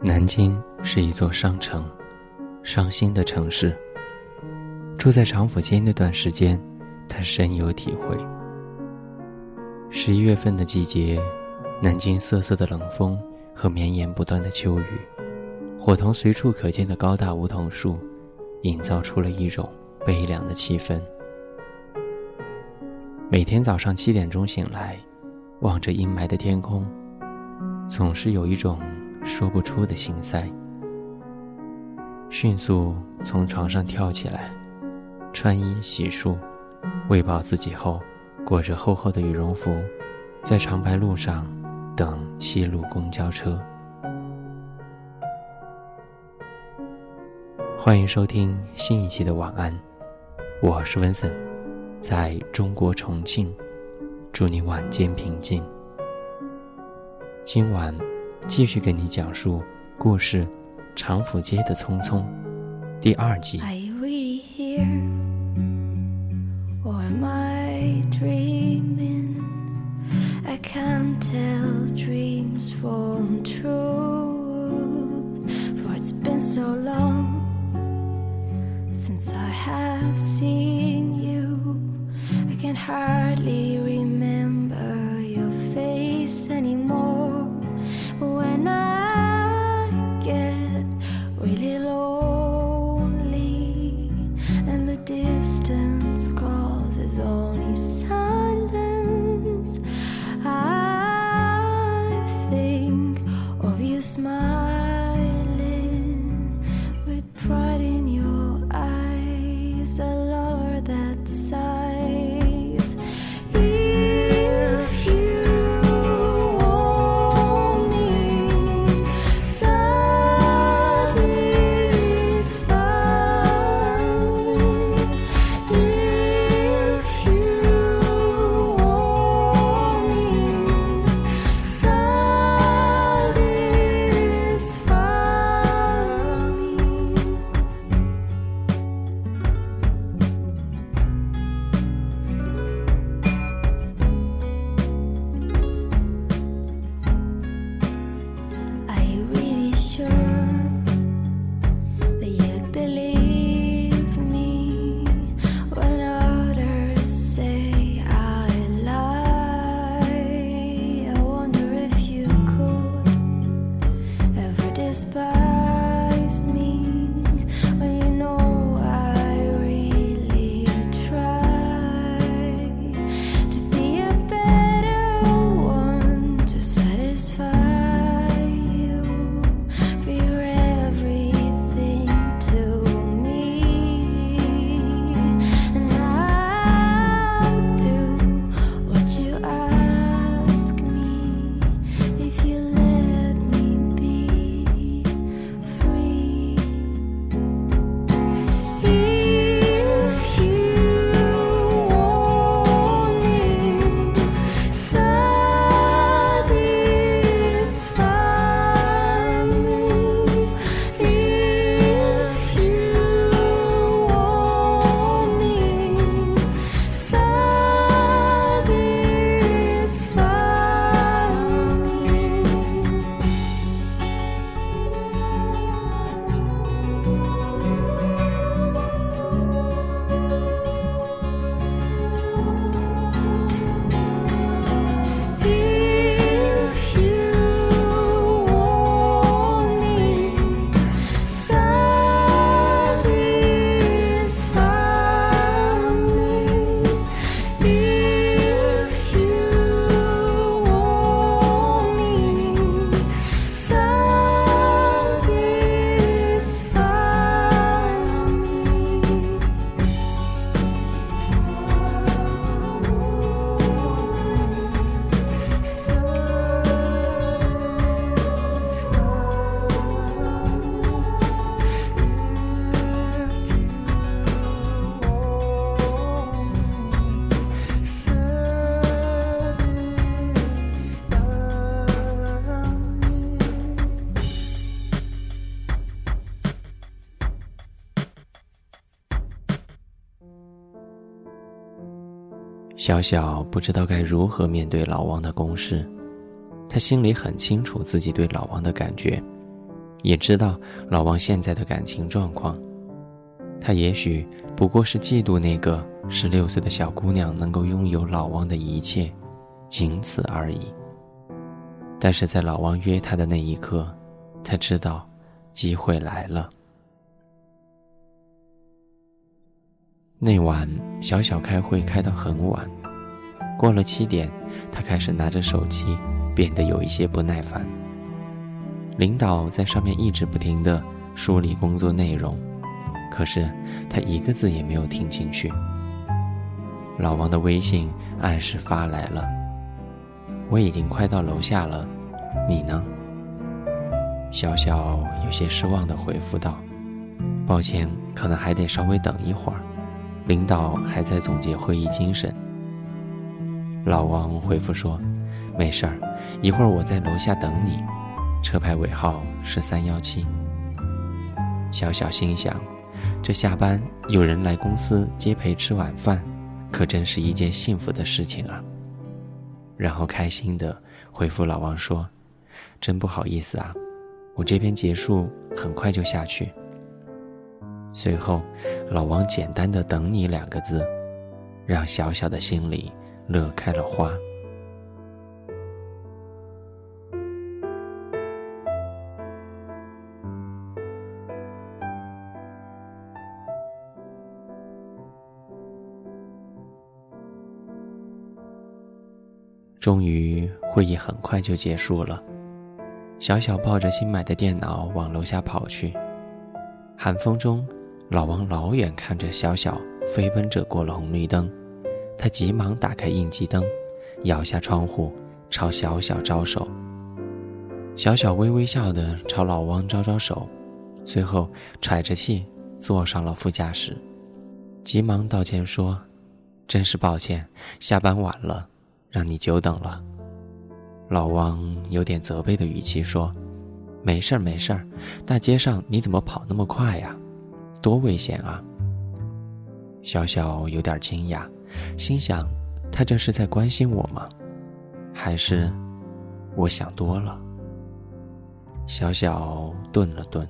南京是一座商城，伤心的城市。住在长府街那段时间，他深有体会。十一月份的季节，南京瑟瑟的冷风和绵延不断的秋雨，伙同随处可见的高大梧桐树，营造出了一种悲凉的气氛。每天早上七点钟醒来，望着阴霾的天空，总是有一种。说不出的心塞，迅速从床上跳起来，穿衣洗漱，喂饱自己后，裹着厚厚的羽绒服，在长白路上等七路公交车。欢迎收听新一期的晚安，我是温森，在中国重庆，祝你晚间平静。今晚。继续给你讲述故事《长府街的匆匆》第二集。小小不知道该如何面对老王的攻势，他心里很清楚自己对老王的感觉，也知道老王现在的感情状况。他也许不过是嫉妒那个十六岁的小姑娘能够拥有老王的一切，仅此而已。但是在老王约他的那一刻，他知道机会来了。那晚，小小开会开到很晚，过了七点，他开始拿着手机，变得有一些不耐烦。领导在上面一直不停地梳理工作内容，可是他一个字也没有听进去。老王的微信按时发来了：“我已经快到楼下了，你呢？”小小有些失望地回复道：“抱歉，可能还得稍微等一会儿。”领导还在总结会议精神。老王回复说：“没事儿，一会儿我在楼下等你，车牌尾号是三幺七。”小小心想：“这下班有人来公司接陪吃晚饭，可真是一件幸福的事情啊。”然后开心地回复老王说：“真不好意思啊，我这边结束很快就下去。”随后，老王简单的“等你”两个字，让小小的心里乐开了花。终于，会议很快就结束了。小小抱着新买的电脑往楼下跑去，寒风中。老王老远看着小小飞奔着过了红绿灯，他急忙打开应急灯，摇下窗户朝小小招手。小小微微笑的朝老王招招手，随后喘着气坐上了副驾驶，急忙道歉说：“真是抱歉，下班晚了，让你久等了。”老王有点责备的语气说：“没事儿没事儿，大街上你怎么跑那么快呀？”多危险啊！小小有点惊讶，心想：他这是在关心我吗？还是我想多了？小小顿了顿，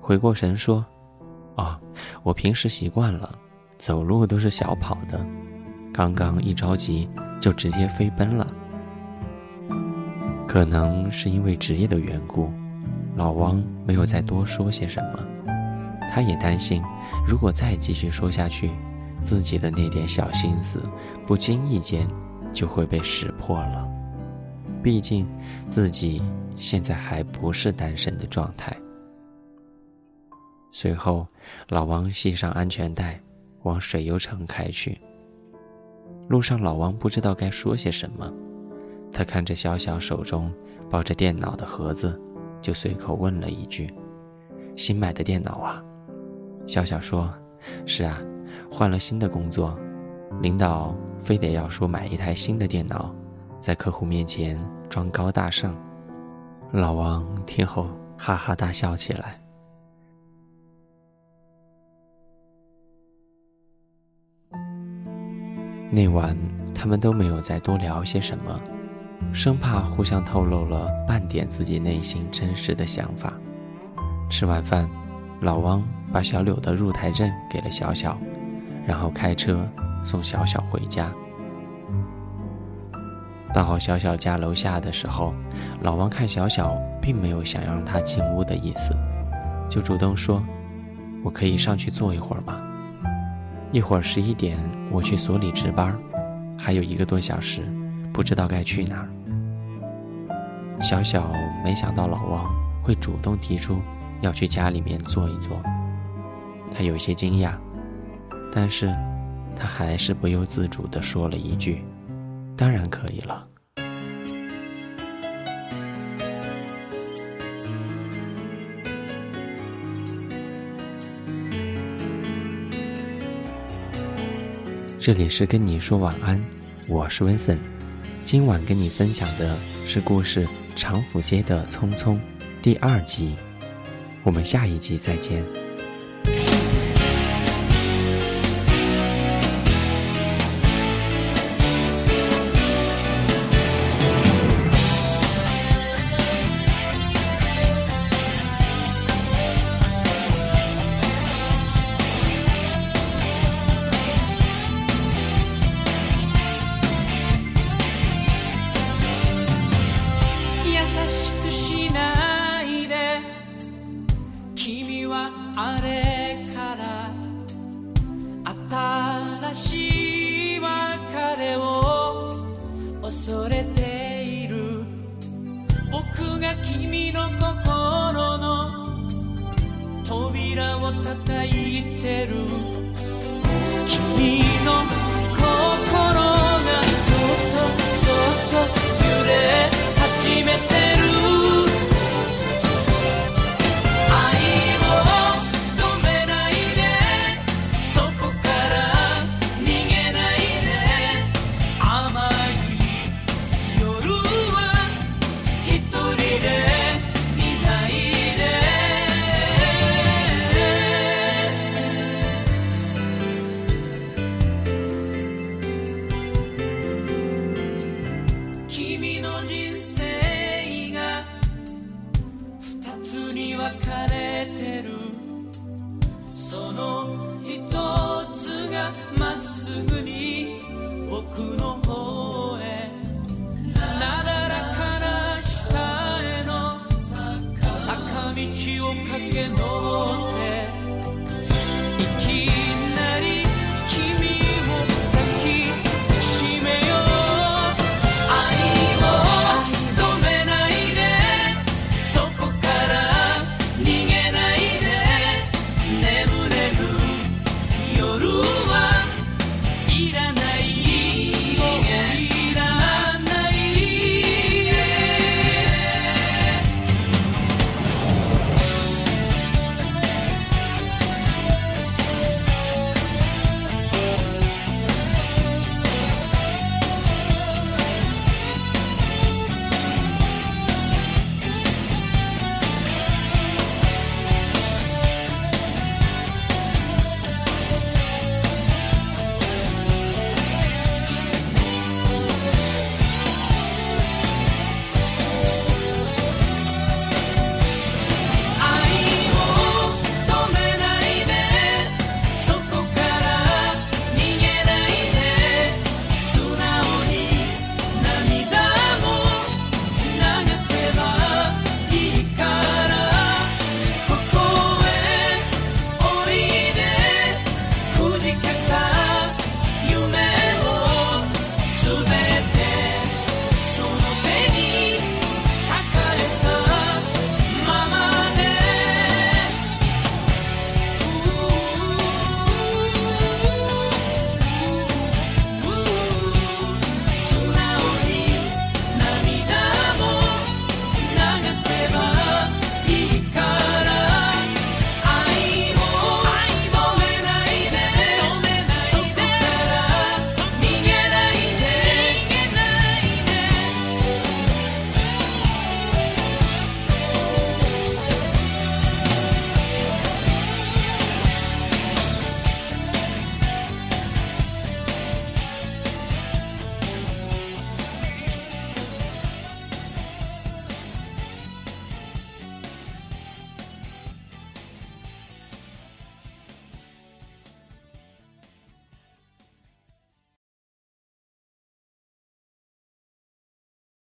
回过神说：“哦，我平时习惯了，走路都是小跑的，刚刚一着急就直接飞奔了。可能是因为职业的缘故，老王没有再多说些什么。”他也担心，如果再继续说下去，自己的那点小心思，不经意间就会被识破了。毕竟，自己现在还不是单身的状态。随后，老王系上安全带，往水游城开去。路上，老王不知道该说些什么，他看着小小手中抱着电脑的盒子，就随口问了一句：“新买的电脑啊？”笑笑说：“是啊，换了新的工作，领导非得要说买一台新的电脑，在客户面前装高大上。”老王听后哈哈大笑起来。那晚他们都没有再多聊些什么，生怕互相透露了半点自己内心真实的想法。吃完饭。老王把小柳的入台证给了小小，然后开车送小小回家。到小小家楼下的时候，老王看小小并没有想让他进屋的意思，就主动说：“我可以上去坐一会儿吗？一会儿十一点我去所里值班，还有一个多小时，不知道该去哪儿。”小小没想到老王会主动提出。要去家里面坐一坐，他有些惊讶，但是，他还是不由自主地说了一句：“当然可以了。”这里是跟你说晚安，我是温森，今晚跟你分享的是故事《长府街的匆匆》第二集。我们下一集再见。君の心の扉を叩いてる。君の